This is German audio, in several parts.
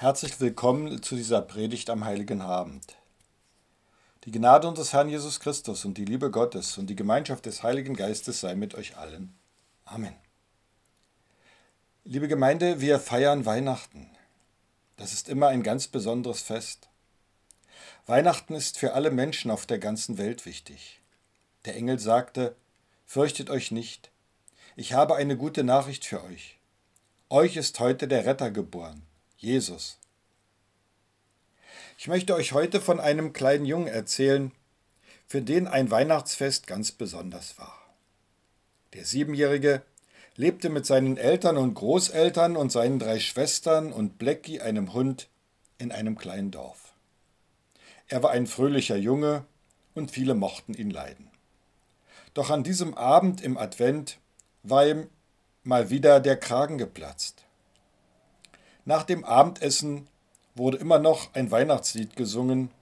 Herzlich willkommen zu dieser Predigt am Heiligen Abend. Die Gnade unseres Herrn Jesus Christus und die Liebe Gottes und die Gemeinschaft des Heiligen Geistes sei mit euch allen. Amen. Liebe Gemeinde, wir feiern Weihnachten. Das ist immer ein ganz besonderes Fest. Weihnachten ist für alle Menschen auf der ganzen Welt wichtig. Der Engel sagte, Fürchtet euch nicht, ich habe eine gute Nachricht für euch. Euch ist heute der Retter geboren Jesus. Ich möchte euch heute von einem kleinen Jungen erzählen, für den ein Weihnachtsfest ganz besonders war. Der Siebenjährige lebte mit seinen Eltern und Großeltern und seinen drei Schwestern und Blackie, einem Hund, in einem kleinen Dorf. Er war ein fröhlicher Junge und viele mochten ihn leiden. Doch an diesem Abend im Advent war ihm mal wieder der Kragen geplatzt. Nach dem Abendessen wurde immer noch ein Weihnachtslied gesungen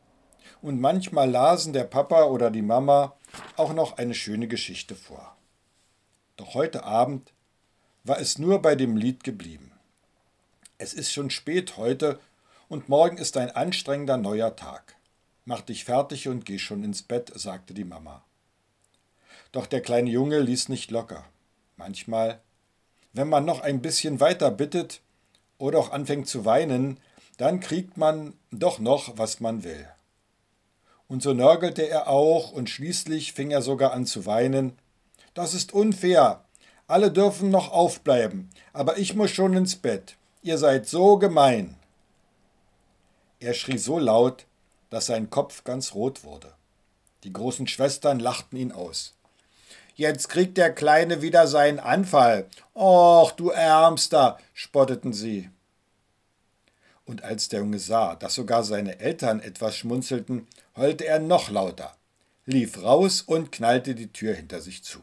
und manchmal lasen der Papa oder die Mama auch noch eine schöne Geschichte vor. Doch heute Abend war es nur bei dem Lied geblieben. Es ist schon spät heute und morgen ist ein anstrengender neuer Tag. Mach dich fertig und geh schon ins Bett, sagte die Mama. Doch der kleine Junge ließ nicht locker. Manchmal, wenn man noch ein bisschen weiter bittet, oder auch anfängt zu weinen, dann kriegt man doch noch, was man will. Und so nörgelte er auch und schließlich fing er sogar an zu weinen. Das ist unfair. Alle dürfen noch aufbleiben, aber ich muss schon ins Bett. Ihr seid so gemein. Er schrie so laut, dass sein Kopf ganz rot wurde. Die großen Schwestern lachten ihn aus. Jetzt kriegt der Kleine wieder seinen Anfall. Och, du Ärmster, spotteten sie. Und als der Junge sah, dass sogar seine Eltern etwas schmunzelten, heulte er noch lauter, lief raus und knallte die Tür hinter sich zu.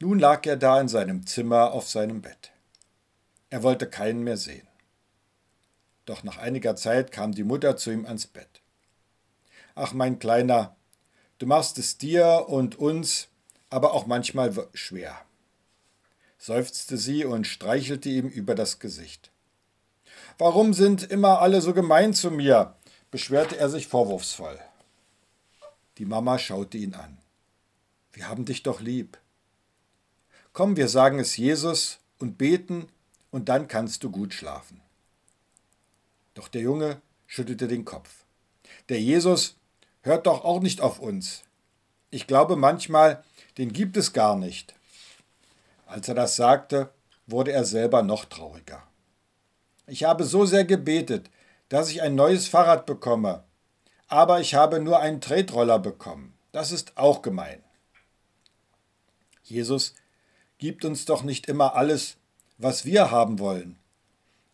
Nun lag er da in seinem Zimmer auf seinem Bett. Er wollte keinen mehr sehen. Doch nach einiger Zeit kam die Mutter zu ihm ans Bett. Ach, mein Kleiner, Du machst es dir und uns aber auch manchmal schwer, seufzte sie und streichelte ihm über das Gesicht. Warum sind immer alle so gemein zu mir? beschwerte er sich vorwurfsvoll. Die Mama schaute ihn an. Wir haben dich doch lieb. Komm, wir sagen es Jesus und beten, und dann kannst du gut schlafen. Doch der Junge schüttelte den Kopf. Der Jesus hört doch auch nicht auf uns. Ich glaube manchmal, den gibt es gar nicht. Als er das sagte, wurde er selber noch trauriger. Ich habe so sehr gebetet, dass ich ein neues Fahrrad bekomme, aber ich habe nur einen Tretroller bekommen. Das ist auch gemein. Jesus gibt uns doch nicht immer alles, was wir haben wollen,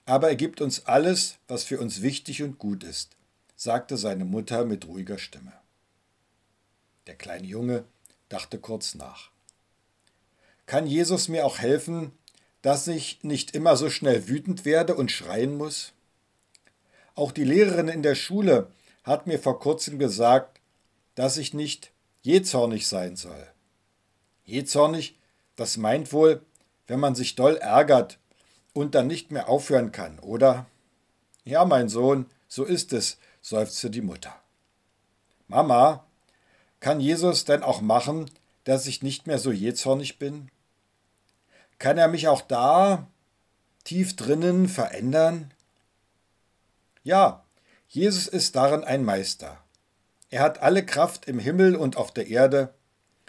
aber er gibt uns alles, was für uns wichtig und gut ist sagte seine Mutter mit ruhiger Stimme. Der kleine Junge dachte kurz nach. Kann Jesus mir auch helfen, dass ich nicht immer so schnell wütend werde und schreien muss? Auch die Lehrerin in der Schule hat mir vor kurzem gesagt, dass ich nicht jähzornig sein soll. Jähzornig, das meint wohl, wenn man sich doll ärgert und dann nicht mehr aufhören kann, oder? Ja, mein Sohn, so ist es, seufzte die Mutter. Mama, kann Jesus denn auch machen, dass ich nicht mehr so jähzornig bin? Kann er mich auch da, tief drinnen, verändern? Ja, Jesus ist darin ein Meister. Er hat alle Kraft im Himmel und auf der Erde,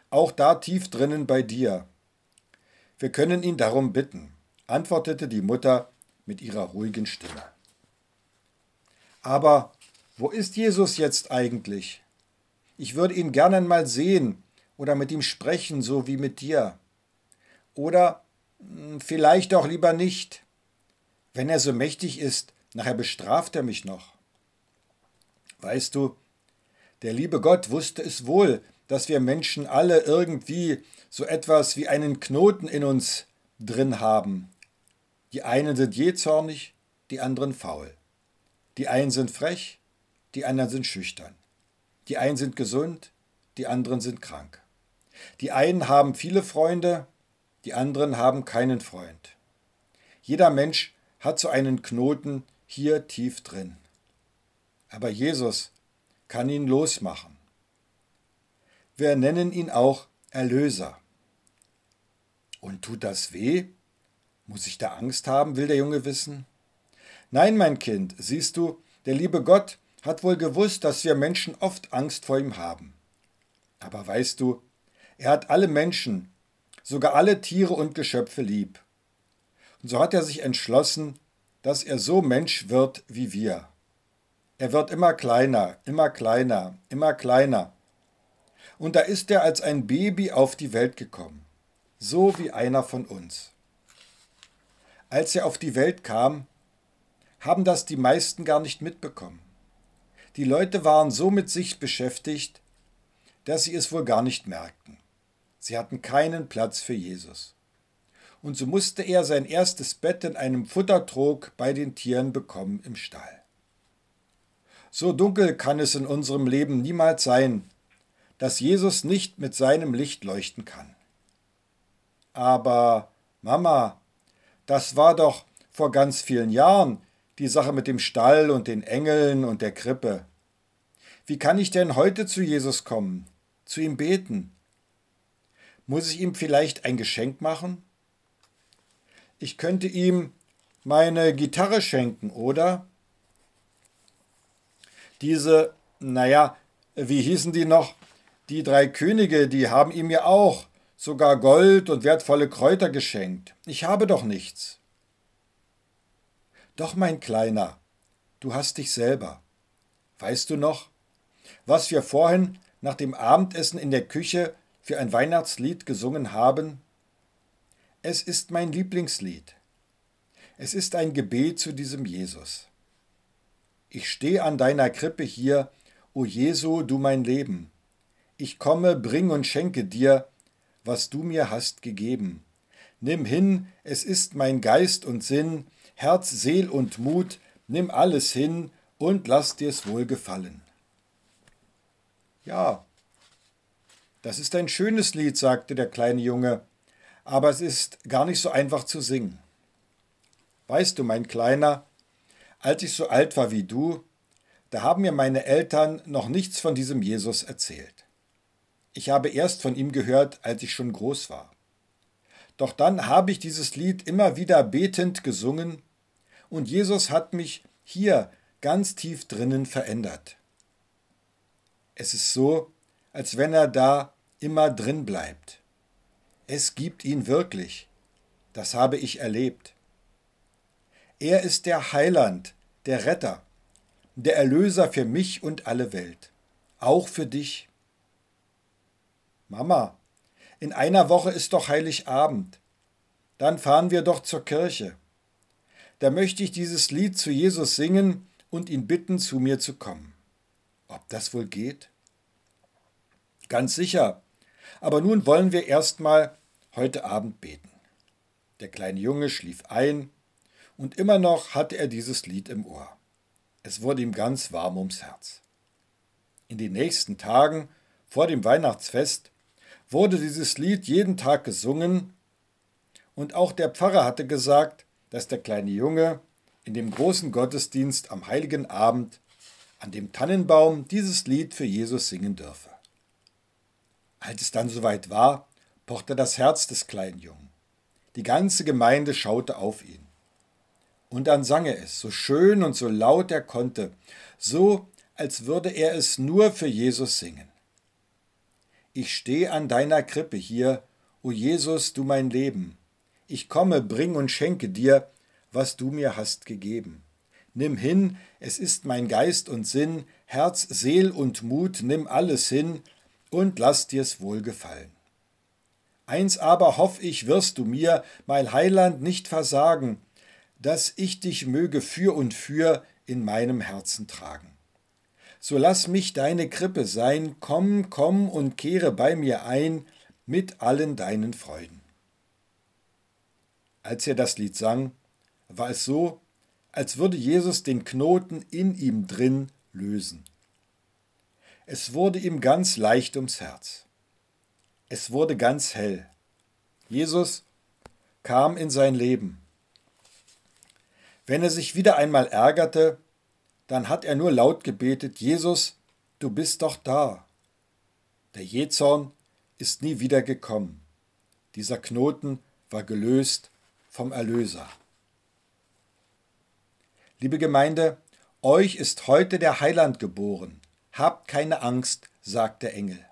auch da tief drinnen bei dir. Wir können ihn darum bitten, antwortete die Mutter mit ihrer ruhigen Stimme. Aber wo ist Jesus jetzt eigentlich? Ich würde ihn gerne mal sehen oder mit ihm sprechen, so wie mit dir. Oder hm, vielleicht auch lieber nicht. Wenn er so mächtig ist, nachher bestraft er mich noch. Weißt du, der liebe Gott wusste es wohl, dass wir Menschen alle irgendwie so etwas wie einen Knoten in uns drin haben. Die einen sind jähzornig, die anderen faul. Die einen sind frech, die anderen sind schüchtern. Die einen sind gesund, die anderen sind krank. Die einen haben viele Freunde, die anderen haben keinen Freund. Jeder Mensch hat so einen Knoten hier tief drin. Aber Jesus kann ihn losmachen. Wir nennen ihn auch Erlöser. Und tut das weh? Muss ich da Angst haben, will der Junge wissen. Nein, mein Kind, siehst du, der liebe Gott hat wohl gewusst, dass wir Menschen oft Angst vor ihm haben. Aber weißt du, er hat alle Menschen, sogar alle Tiere und Geschöpfe lieb. Und so hat er sich entschlossen, dass er so Mensch wird wie wir. Er wird immer kleiner, immer kleiner, immer kleiner. Und da ist er als ein Baby auf die Welt gekommen, so wie einer von uns. Als er auf die Welt kam, haben das die meisten gar nicht mitbekommen. Die Leute waren so mit sich beschäftigt, dass sie es wohl gar nicht merkten. Sie hatten keinen Platz für Jesus. Und so musste er sein erstes Bett in einem Futtertrog bei den Tieren bekommen im Stall. So dunkel kann es in unserem Leben niemals sein, dass Jesus nicht mit seinem Licht leuchten kann. Aber, Mama, das war doch vor ganz vielen Jahren die Sache mit dem Stall und den Engeln und der Krippe. Wie kann ich denn heute zu Jesus kommen, zu ihm beten? Muss ich ihm vielleicht ein Geschenk machen? Ich könnte ihm meine Gitarre schenken, oder? Diese, naja, wie hießen die noch? Die drei Könige, die haben ihm ja auch sogar Gold und wertvolle Kräuter geschenkt. Ich habe doch nichts. Doch, mein Kleiner, du hast dich selber. Weißt du noch, was wir vorhin nach dem Abendessen in der Küche für ein Weihnachtslied gesungen haben? Es ist mein Lieblingslied. Es ist ein Gebet zu diesem Jesus. Ich stehe an deiner Krippe hier, o Jesu, du mein Leben. Ich komme, bring und schenke dir, was du mir hast gegeben. Nimm hin, es ist mein Geist und Sinn, Herz, Seel und Mut, nimm alles hin und lass dir's wohl gefallen. Ja, das ist ein schönes Lied, sagte der kleine Junge, aber es ist gar nicht so einfach zu singen. Weißt du, mein Kleiner, als ich so alt war wie du, da haben mir meine Eltern noch nichts von diesem Jesus erzählt. Ich habe erst von ihm gehört, als ich schon groß war. Doch dann habe ich dieses Lied immer wieder betend gesungen und Jesus hat mich hier ganz tief drinnen verändert. Es ist so, als wenn er da immer drin bleibt. Es gibt ihn wirklich. Das habe ich erlebt. Er ist der Heiland, der Retter, der Erlöser für mich und alle Welt, auch für dich. Mama, in einer Woche ist doch Heiligabend. Dann fahren wir doch zur Kirche. Da möchte ich dieses Lied zu Jesus singen und ihn bitten, zu mir zu kommen. Ob das wohl geht? Ganz sicher. Aber nun wollen wir erstmal heute Abend beten. Der kleine Junge schlief ein und immer noch hatte er dieses Lied im Ohr. Es wurde ihm ganz warm ums Herz. In den nächsten Tagen vor dem Weihnachtsfest wurde dieses Lied jeden Tag gesungen und auch der Pfarrer hatte gesagt, dass der kleine Junge in dem großen Gottesdienst am heiligen Abend an dem Tannenbaum dieses Lied für Jesus singen dürfe. Als es dann soweit war, pochte das Herz des kleinen Jungen. Die ganze Gemeinde schaute auf ihn. Und dann sang er es, so schön und so laut er konnte, so als würde er es nur für Jesus singen. Ich stehe an deiner Krippe hier, o Jesus, du mein Leben. Ich komme, bring und schenke dir, was du mir hast gegeben. Nimm hin, es ist mein Geist und Sinn, Herz, Seel und Mut, nimm alles hin und lass dir's wohlgefallen. Eins aber hoff ich, wirst du mir, mein Heiland, nicht versagen, dass ich dich möge für und für in meinem Herzen tragen so lass mich deine Krippe sein, komm, komm und kehre bei mir ein mit allen deinen Freuden. Als er das Lied sang, war es so, als würde Jesus den Knoten in ihm drin lösen. Es wurde ihm ganz leicht ums Herz. Es wurde ganz hell. Jesus kam in sein Leben. Wenn er sich wieder einmal ärgerte, dann hat er nur laut gebetet, Jesus, du bist doch da. Der Jezorn ist nie wieder gekommen. Dieser Knoten war gelöst vom Erlöser. Liebe Gemeinde, euch ist heute der Heiland geboren. Habt keine Angst, sagt der Engel.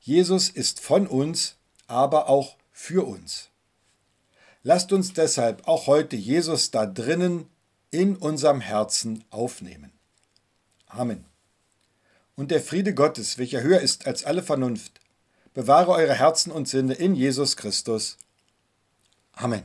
Jesus ist von uns, aber auch für uns. Lasst uns deshalb auch heute Jesus da drinnen in unserem Herzen aufnehmen. Amen. Und der Friede Gottes, welcher höher ist als alle Vernunft, bewahre eure Herzen und Sinne in Jesus Christus. Amen.